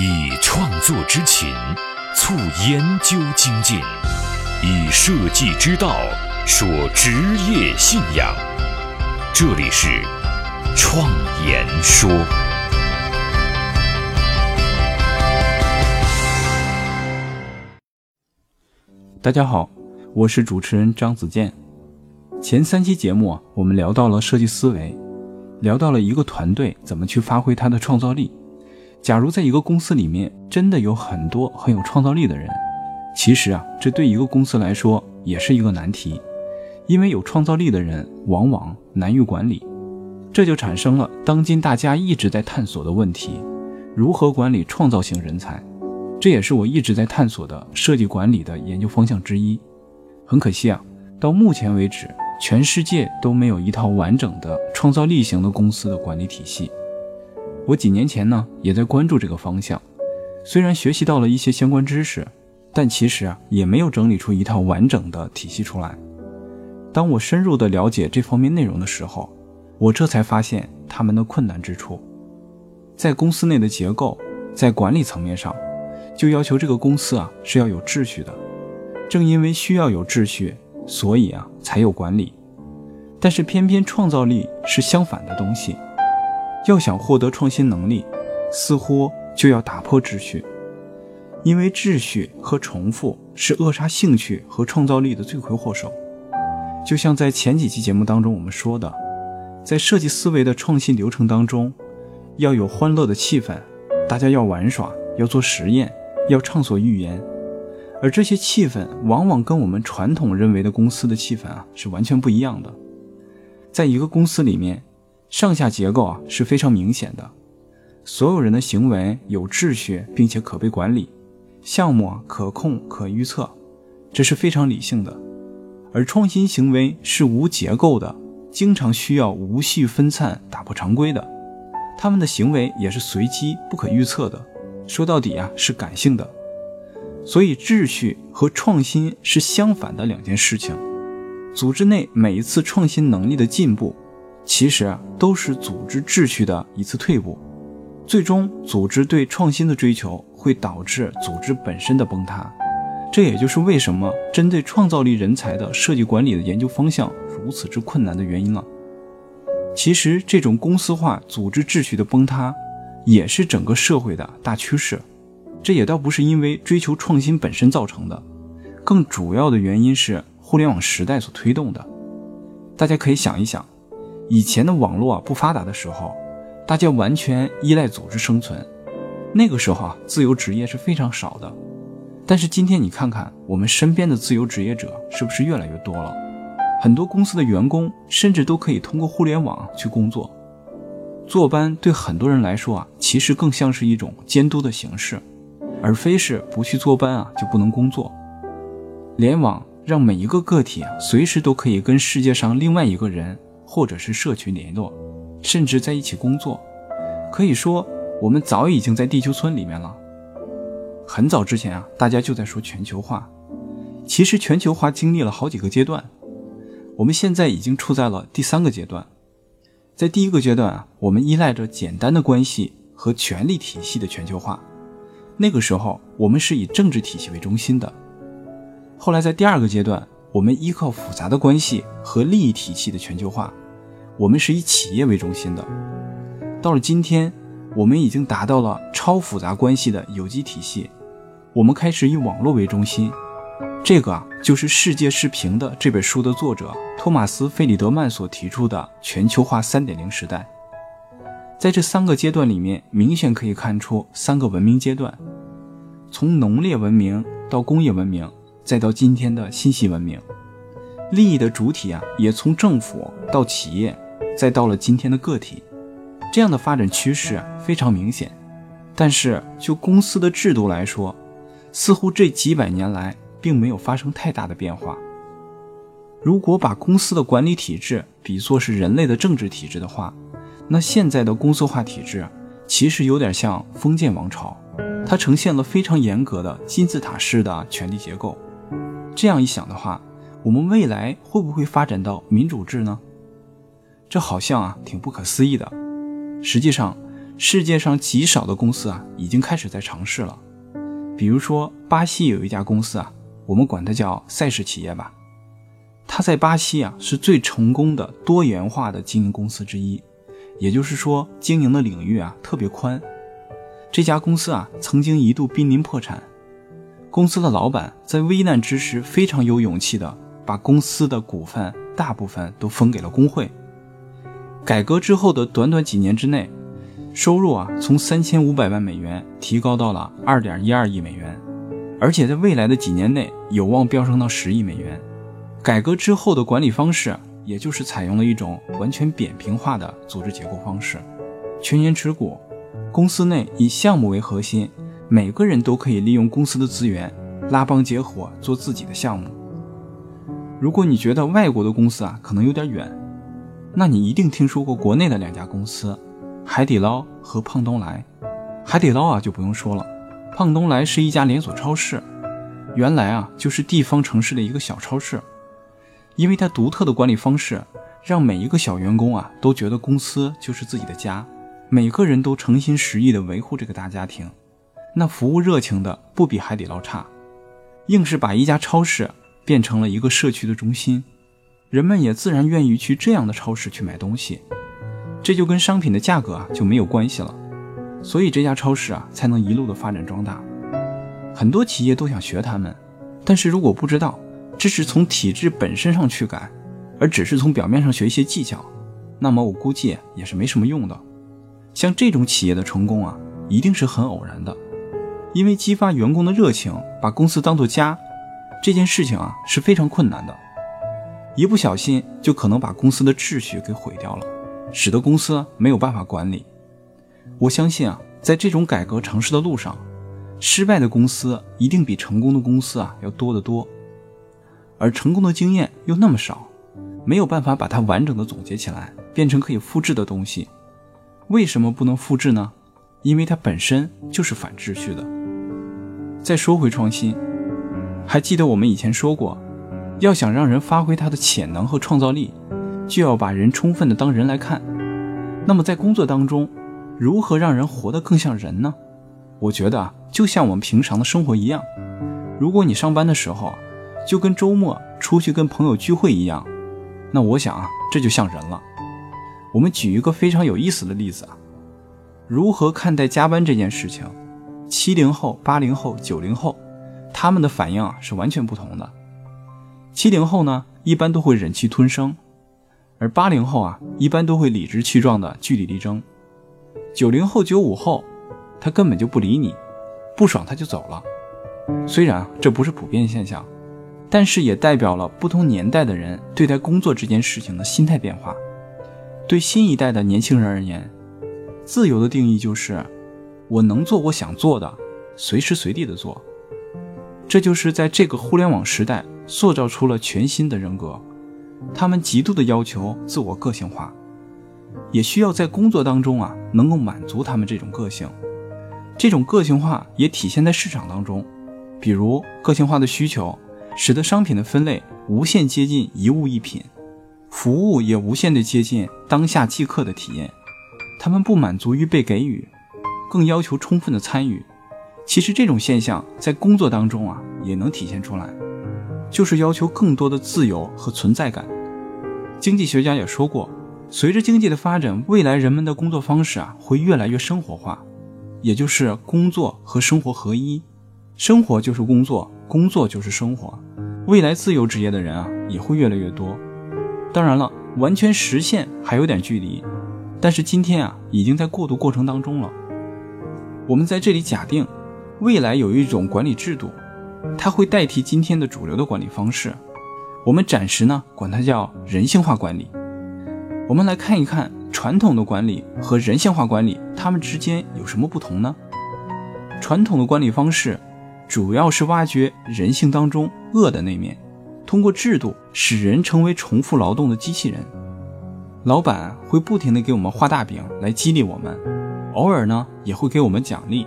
以创作之情促研究精进，以设计之道说职业信仰。这里是创言说。大家好，我是主持人张子健。前三期节目啊，我们聊到了设计思维，聊到了一个团队怎么去发挥他的创造力。假如在一个公司里面真的有很多很有创造力的人，其实啊，这对一个公司来说也是一个难题，因为有创造力的人往往难于管理，这就产生了当今大家一直在探索的问题：如何管理创造型人才？这也是我一直在探索的设计管理的研究方向之一。很可惜啊，到目前为止，全世界都没有一套完整的创造力型的公司的管理体系。我几年前呢，也在关注这个方向，虽然学习到了一些相关知识，但其实啊，也没有整理出一套完整的体系出来。当我深入的了解这方面内容的时候，我这才发现他们的困难之处，在公司内的结构，在管理层面上，就要求这个公司啊是要有秩序的。正因为需要有秩序，所以啊才有管理。但是偏偏创造力是相反的东西。要想获得创新能力，似乎就要打破秩序，因为秩序和重复是扼杀兴趣和创造力的罪魁祸首。就像在前几期节目当中我们说的，在设计思维的创新流程当中，要有欢乐的气氛，大家要玩耍，要做实验，要畅所欲言，而这些气氛往往跟我们传统认为的公司的气氛啊是完全不一样的。在一个公司里面。上下结构啊是非常明显的，所有人的行为有秩序，并且可被管理，项目啊可控可预测，这是非常理性的。而创新行为是无结构的，经常需要无序分散、打破常规的，他们的行为也是随机不可预测的，说到底啊是感性的。所以秩序和创新是相反的两件事情。组织内每一次创新能力的进步。其实啊，都是组织秩序的一次退步，最终组织对创新的追求会导致组织本身的崩塌。这也就是为什么针对创造力人才的设计管理的研究方向如此之困难的原因了。其实，这种公司化组织秩序的崩塌，也是整个社会的大趋势。这也倒不是因为追求创新本身造成的，更主要的原因是互联网时代所推动的。大家可以想一想。以前的网络啊不发达的时候，大家完全依赖组织生存，那个时候啊自由职业是非常少的。但是今天你看看我们身边的自由职业者是不是越来越多了？很多公司的员工甚至都可以通过互联网去工作。坐班对很多人来说啊，其实更像是一种监督的形式，而非是不去坐班啊就不能工作。联网让每一个个体啊随时都可以跟世界上另外一个人。或者是社群联络，甚至在一起工作，可以说我们早已经在地球村里面了。很早之前啊，大家就在说全球化。其实全球化经历了好几个阶段，我们现在已经处在了第三个阶段。在第一个阶段啊，我们依赖着简单的关系和权力体系的全球化，那个时候我们是以政治体系为中心的。后来在第二个阶段。我们依靠复杂的关系和利益体系的全球化，我们是以企业为中心的。到了今天，我们已经达到了超复杂关系的有机体系，我们开始以网络为中心。这个啊，就是《世界是平的》这本书的作者托马斯·费里德曼所提出的全球化3.0时代。在这三个阶段里面，明显可以看出三个文明阶段：从农业文明到工业文明。再到今天的信息文明，利益的主体啊，也从政府到企业，再到了今天的个体，这样的发展趋势非常明显。但是就公司的制度来说，似乎这几百年来并没有发生太大的变化。如果把公司的管理体制比作是人类的政治体制的话，那现在的公司化体制其实有点像封建王朝，它呈现了非常严格的金字塔式的权力结构。这样一想的话，我们未来会不会发展到民主制呢？这好像啊挺不可思议的。实际上，世界上极少的公司啊，已经开始在尝试了。比如说，巴西有一家公司啊，我们管它叫赛事企业吧。它在巴西啊，是最成功的多元化的经营公司之一。也就是说，经营的领域啊特别宽。这家公司啊，曾经一度濒临破产。公司的老板在危难之时非常有勇气的，把公司的股份大部分都分给了工会。改革之后的短短几年之内，收入啊从三千五百万美元提高到了二点一二亿美元，而且在未来的几年内有望飙升到十亿美元。改革之后的管理方式。也就是采用了一种完全扁平化的组织结构方式，全员持股，公司内以项目为核心，每个人都可以利用公司的资源，拉帮结伙做自己的项目。如果你觉得外国的公司啊可能有点远，那你一定听说过国内的两家公司，海底捞和胖东来。海底捞啊就不用说了，胖东来是一家连锁超市，原来啊就是地方城市的一个小超市。因为他独特的管理方式，让每一个小员工啊都觉得公司就是自己的家，每个人都诚心实意的维护这个大家庭，那服务热情的不比海底捞差，硬是把一家超市变成了一个社区的中心，人们也自然愿意去这样的超市去买东西，这就跟商品的价格啊就没有关系了，所以这家超市啊才能一路的发展壮大，很多企业都想学他们，但是如果不知道。这是从体制本身上去改，而只是从表面上学一些技巧，那么我估计也是没什么用的。像这种企业的成功啊，一定是很偶然的，因为激发员工的热情，把公司当做家，这件事情啊是非常困难的，一不小心就可能把公司的秩序给毁掉了，使得公司没有办法管理。我相信啊，在这种改革尝试的路上，失败的公司一定比成功的公司啊要多得多。而成功的经验又那么少，没有办法把它完整的总结起来，变成可以复制的东西。为什么不能复制呢？因为它本身就是反秩序的。再说回创新，还记得我们以前说过，要想让人发挥他的潜能和创造力，就要把人充分的当人来看。那么在工作当中，如何让人活得更像人呢？我觉得啊，就像我们平常的生活一样，如果你上班的时候。就跟周末出去跟朋友聚会一样，那我想啊，这就像人了。我们举一个非常有意思的例子啊，如何看待加班这件事情？七零后、八零后、九零后，他们的反应啊是完全不同的。七零后呢，一般都会忍气吞声，而八零后啊，一般都会理直气壮的据理力争。九零后、九五后，他根本就不理你，不爽他就走了。虽然这不是普遍现象。但是也代表了不同年代的人对待工作这件事情的心态变化。对新一代的年轻人而言，自由的定义就是我能做我想做的，随时随地的做。这就是在这个互联网时代塑造出了全新的人格。他们极度的要求自我个性化，也需要在工作当中啊能够满足他们这种个性。这种个性化也体现在市场当中，比如个性化的需求。使得商品的分类无限接近一物一品，服务也无限的接近当下即刻的体验。他们不满足于被给予，更要求充分的参与。其实这种现象在工作当中啊也能体现出来，就是要求更多的自由和存在感。经济学家也说过，随着经济的发展，未来人们的工作方式啊会越来越生活化，也就是工作和生活合一，生活就是工作。工作就是生活，未来自由职业的人啊也会越来越多。当然了，完全实现还有点距离，但是今天啊已经在过渡过程当中了。我们在这里假定，未来有一种管理制度，它会代替今天的主流的管理方式。我们暂时呢管它叫人性化管理。我们来看一看传统的管理和人性化管理，它们之间有什么不同呢？传统的管理方式。主要是挖掘人性当中恶的那面，通过制度使人成为重复劳动的机器人。老板会不停地给我们画大饼来激励我们，偶尔呢也会给我们奖励，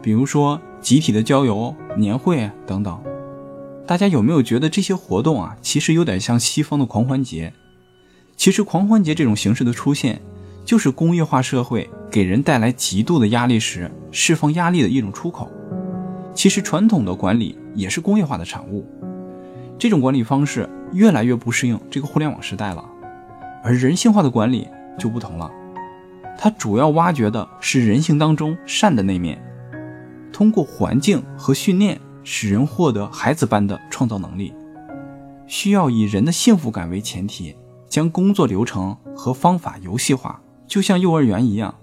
比如说集体的郊游、年会等等。大家有没有觉得这些活动啊，其实有点像西方的狂欢节？其实狂欢节这种形式的出现，就是工业化社会给人带来极度的压力时，释放压力的一种出口。其实传统的管理也是工业化的产物，这种管理方式越来越不适应这个互联网时代了。而人性化的管理就不同了，它主要挖掘的是人性当中善的那面，通过环境和训练，使人获得孩子般的创造能力。需要以人的幸福感为前提，将工作流程和方法游戏化，就像幼儿园一样。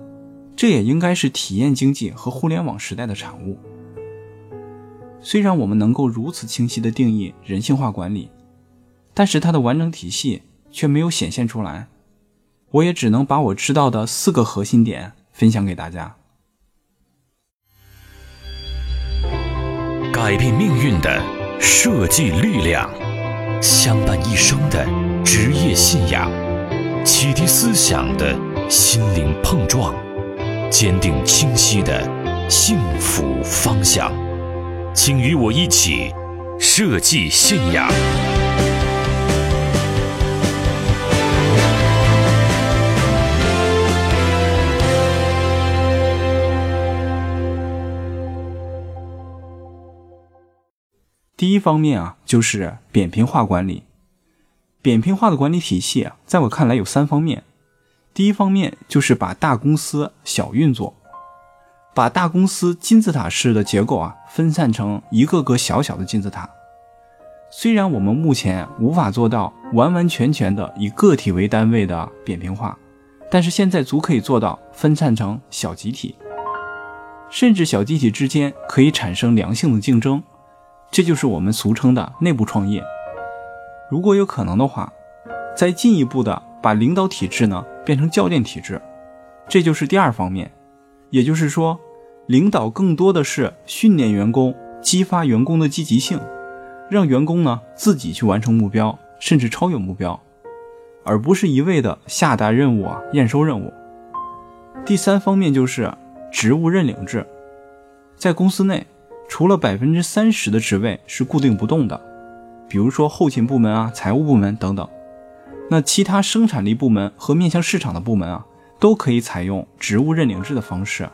这也应该是体验经济和互联网时代的产物。虽然我们能够如此清晰地定义人性化管理，但是它的完整体系却没有显现出来。我也只能把我知道的四个核心点分享给大家。改变命运的设计力量，相伴一生的职业信仰，启迪思想的心灵碰撞。坚定清晰的幸福方向，请与我一起设计信仰。第一方面啊，就是扁平化管理。扁平化的管理体系啊，在我看来有三方面。第一方面就是把大公司小运作，把大公司金字塔式的结构啊分散成一个个小小的金字塔。虽然我们目前无法做到完完全全的以个体为单位的扁平化，但是现在足可以做到分散成小集体，甚至小集体之间可以产生良性的竞争，这就是我们俗称的内部创业。如果有可能的话，再进一步的。把领导体制呢变成教练体制，这就是第二方面。也就是说，领导更多的是训练员工，激发员工的积极性，让员工呢自己去完成目标，甚至超越目标，而不是一味的下达任务啊验收任务。第三方面就是职务认领制，在公司内，除了百分之三十的职位是固定不动的，比如说后勤部门啊、财务部门等等。那其他生产力部门和面向市场的部门啊，都可以采用职务认领制的方式，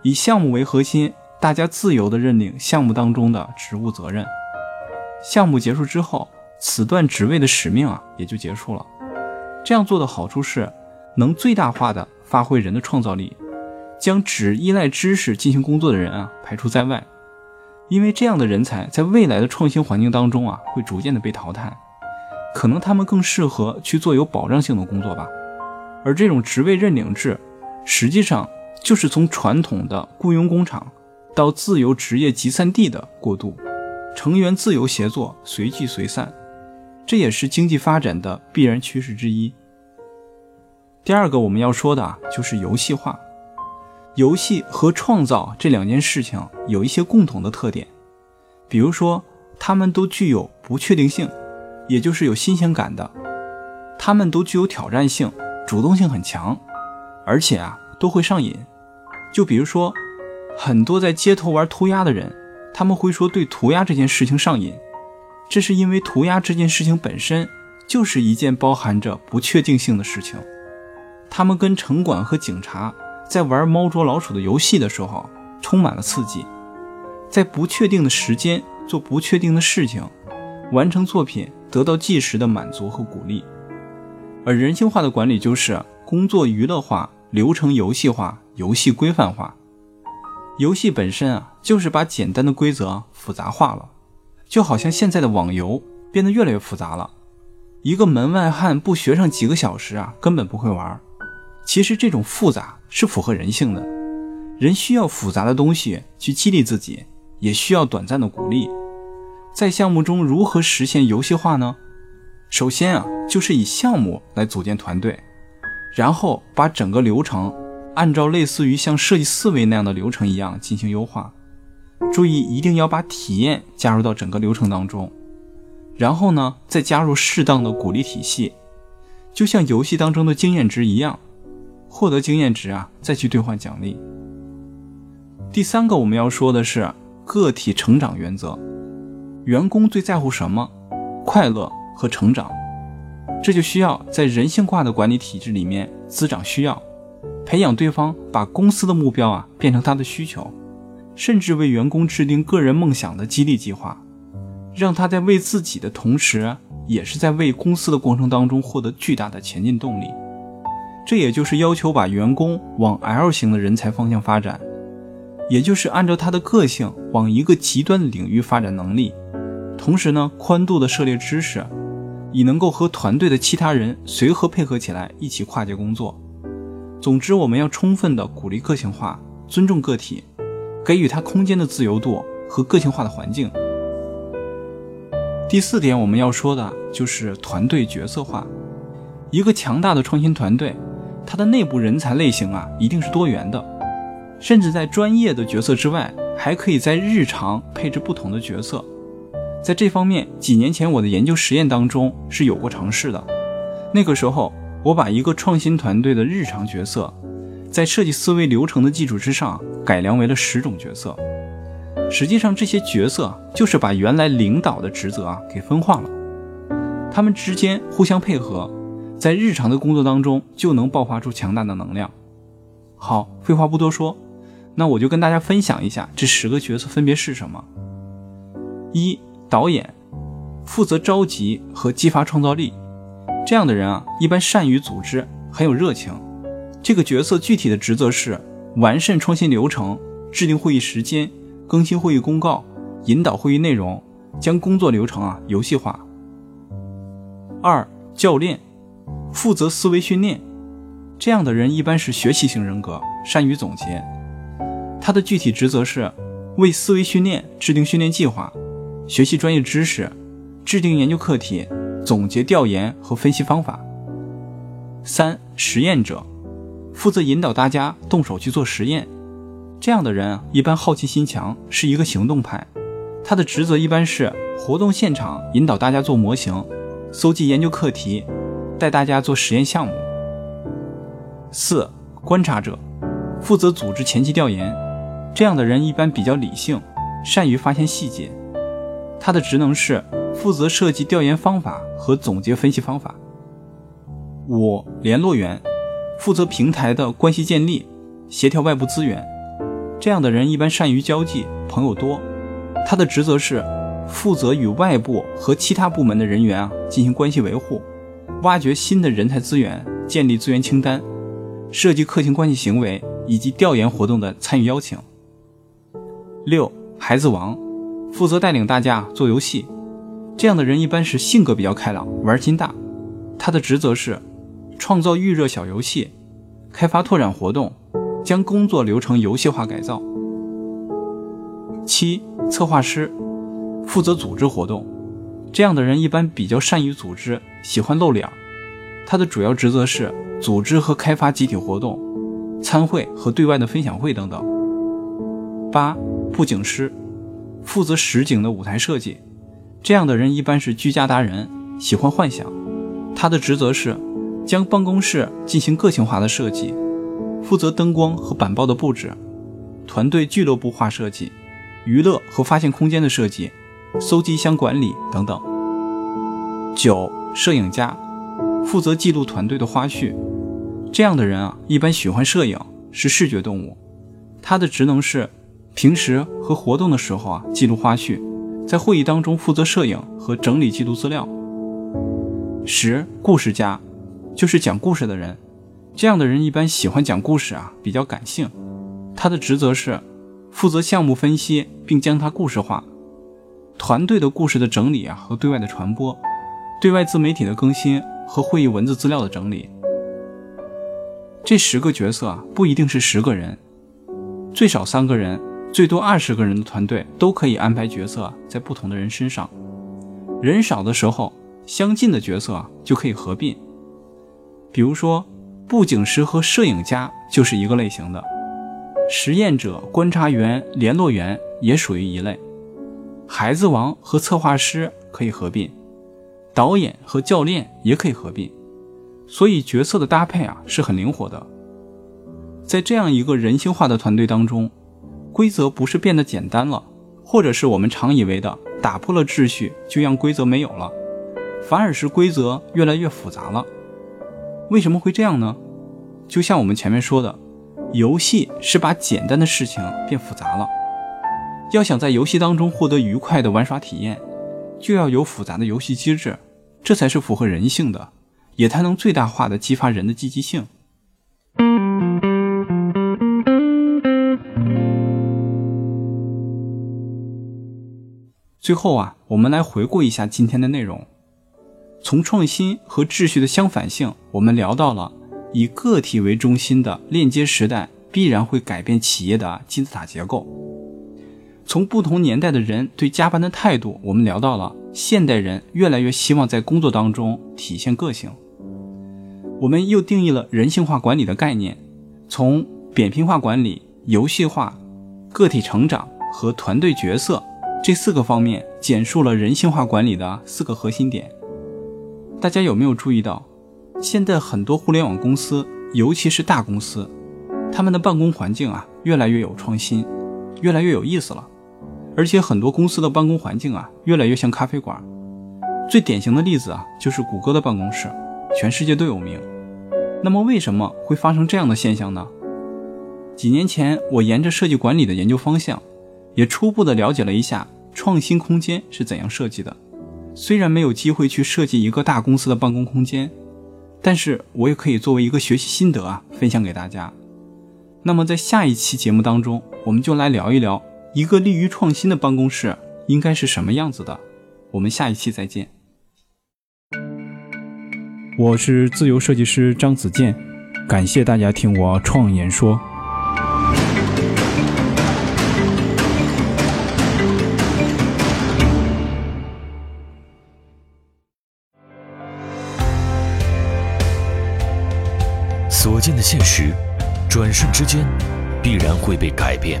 以项目为核心，大家自由的认领项目当中的职务责任。项目结束之后，此段职位的使命啊也就结束了。这样做的好处是，能最大化的发挥人的创造力，将只依赖知识进行工作的人啊排除在外，因为这样的人才在未来的创新环境当中啊会逐渐的被淘汰。可能他们更适合去做有保障性的工作吧，而这种职位认领制，实际上就是从传统的雇佣工厂到自由职业集散地的过渡，成员自由协作，随聚随散，这也是经济发展的必然趋势之一。第二个我们要说的啊就是游戏化，游戏和创造这两件事情有一些共同的特点，比如说，它们都具有不确定性。也就是有新鲜感的，他们都具有挑战性，主动性很强，而且啊都会上瘾。就比如说，很多在街头玩涂鸦的人，他们会说对涂鸦这件事情上瘾，这是因为涂鸦这件事情本身就是一件包含着不确定性的事情。他们跟城管和警察在玩猫捉老鼠的游戏的时候，充满了刺激，在不确定的时间做不确定的事情，完成作品。得到即时的满足和鼓励，而人性化的管理就是工作娱乐化、流程游戏化、游戏规范化。游戏本身啊，就是把简单的规则复杂化了，就好像现在的网游变得越来越复杂了。一个门外汉不学上几个小时啊，根本不会玩。其实这种复杂是符合人性的，人需要复杂的东西去激励自己，也需要短暂的鼓励。在项目中如何实现游戏化呢？首先啊，就是以项目来组建团队，然后把整个流程按照类似于像设计思维那样的流程一样进行优化。注意一定要把体验加入到整个流程当中，然后呢，再加入适当的鼓励体系，就像游戏当中的经验值一样，获得经验值啊，再去兑换奖励。第三个我们要说的是个体成长原则。员工最在乎什么？快乐和成长，这就需要在人性化的管理体制里面滋长需要。培养对方把公司的目标啊变成他的需求，甚至为员工制定个人梦想的激励计划，让他在为自己的同时，也是在为公司的过程当中获得巨大的前进动力。这也就是要求把员工往 L 型的人才方向发展，也就是按照他的个性往一个极端的领域发展能力，同时呢，宽度的涉猎知识，以能够和团队的其他人随和配合起来，一起跨界工作。总之，我们要充分的鼓励个性化，尊重个体，给予他空间的自由度和个性化的环境。第四点，我们要说的就是团队角色化。一个强大的创新团队。它的内部人才类型啊，一定是多元的，甚至在专业的角色之外，还可以在日常配置不同的角色。在这方面，几年前我的研究实验当中是有过尝试的。那个时候，我把一个创新团队的日常角色，在设计思维流程的基础之上，改良为了十种角色。实际上，这些角色就是把原来领导的职责啊给分化了，他们之间互相配合。在日常的工作当中，就能爆发出强大的能量。好，废话不多说，那我就跟大家分享一下这十个角色分别是什么。一、导演，负责召集和激发创造力。这样的人啊，一般善于组织，很有热情。这个角色具体的职责是完善创新流程，制定会议时间，更新会议公告，引导会议内容，将工作流程啊游戏化。二、教练。负责思维训练，这样的人一般是学习型人格，善于总结。他的具体职责是为思维训练制定训练计划，学习专业知识，制定研究课题，总结调研和分析方法。三、实验者，负责引导大家动手去做实验。这样的人，一般好奇心强，是一个行动派。他的职责一般是活动现场引导大家做模型，搜集研究课题。带大家做实验项目。四、观察者，负责组织前期调研。这样的人一般比较理性，善于发现细节。他的职能是负责设计调研方法和总结分析方法。五、联络员，负责平台的关系建立，协调外部资源。这样的人一般善于交际，朋友多。他的职责是负责与外部和其他部门的人员啊进行关系维护。挖掘新的人才资源，建立资源清单，设计客情关系行为以及调研活动的参与邀请。六孩子王，负责带领大家做游戏。这样的人一般是性格比较开朗，玩心大。他的职责是创造预热小游戏，开发拓展活动，将工作流程游戏化改造。七策划师，负责组织活动。这样的人一般比较善于组织，喜欢露脸。他的主要职责是组织和开发集体活动、参会和对外的分享会等等。八布景师，负责实景的舞台设计。这样的人一般是居家达人，喜欢幻想。他的职责是将办公室进行个性化的设计，负责灯光和板报的布置、团队俱乐部化设计、娱乐和发现空间的设计。搜集箱管理等等。九，摄影家，负责记录团队的花絮。这样的人啊，一般喜欢摄影，是视觉动物。他的职能是平时和活动的时候啊，记录花絮；在会议当中负责摄影和整理记录资料。十，故事家，就是讲故事的人。这样的人一般喜欢讲故事啊，比较感性。他的职责是负责项目分析，并将它故事化。团队的故事的整理啊，和对外的传播，对外自媒体的更新和会议文字资料的整理。这十个角色啊，不一定是十个人，最少三个人，最多二十个人的团队都可以安排角色在不同的人身上。人少的时候，相近的角色啊就可以合并。比如说，布景师和摄影家就是一个类型的，实验者、观察员、联络员也属于一类。孩子王和策划师可以合并，导演和教练也可以合并，所以角色的搭配啊是很灵活的。在这样一个人性化的团队当中，规则不是变得简单了，或者是我们常以为的打破了秩序就让规则没有了，反而是规则越来越复杂了。为什么会这样呢？就像我们前面说的，游戏是把简单的事情变复杂了。要想在游戏当中获得愉快的玩耍体验，就要有复杂的游戏机制，这才是符合人性的，也才能最大化的激发人的积极性。最后啊，我们来回顾一下今天的内容。从创新和秩序的相反性，我们聊到了以个体为中心的链接时代必然会改变企业的金字塔结构。从不同年代的人对加班的态度，我们聊到了现代人越来越希望在工作当中体现个性。我们又定义了人性化管理的概念，从扁平化管理、游戏化、个体成长和团队角色。这四个方面简述了人性化管理的四个核心点。大家有没有注意到，现在很多互联网公司，尤其是大公司，他们的办公环境啊，越来越有创新，越来越有意思了。而且很多公司的办公环境啊，越来越像咖啡馆。最典型的例子啊，就是谷歌的办公室，全世界都有名。那么为什么会发生这样的现象呢？几年前，我沿着设计管理的研究方向，也初步的了解了一下。创新空间是怎样设计的？虽然没有机会去设计一个大公司的办公空间，但是我也可以作为一个学习心得啊，分享给大家。那么在下一期节目当中，我们就来聊一聊一个利于创新的办公室应该是什么样子的。我们下一期再见。我是自由设计师张子健，感谢大家听我创言说。所见的现实，转瞬之间必然会被改变；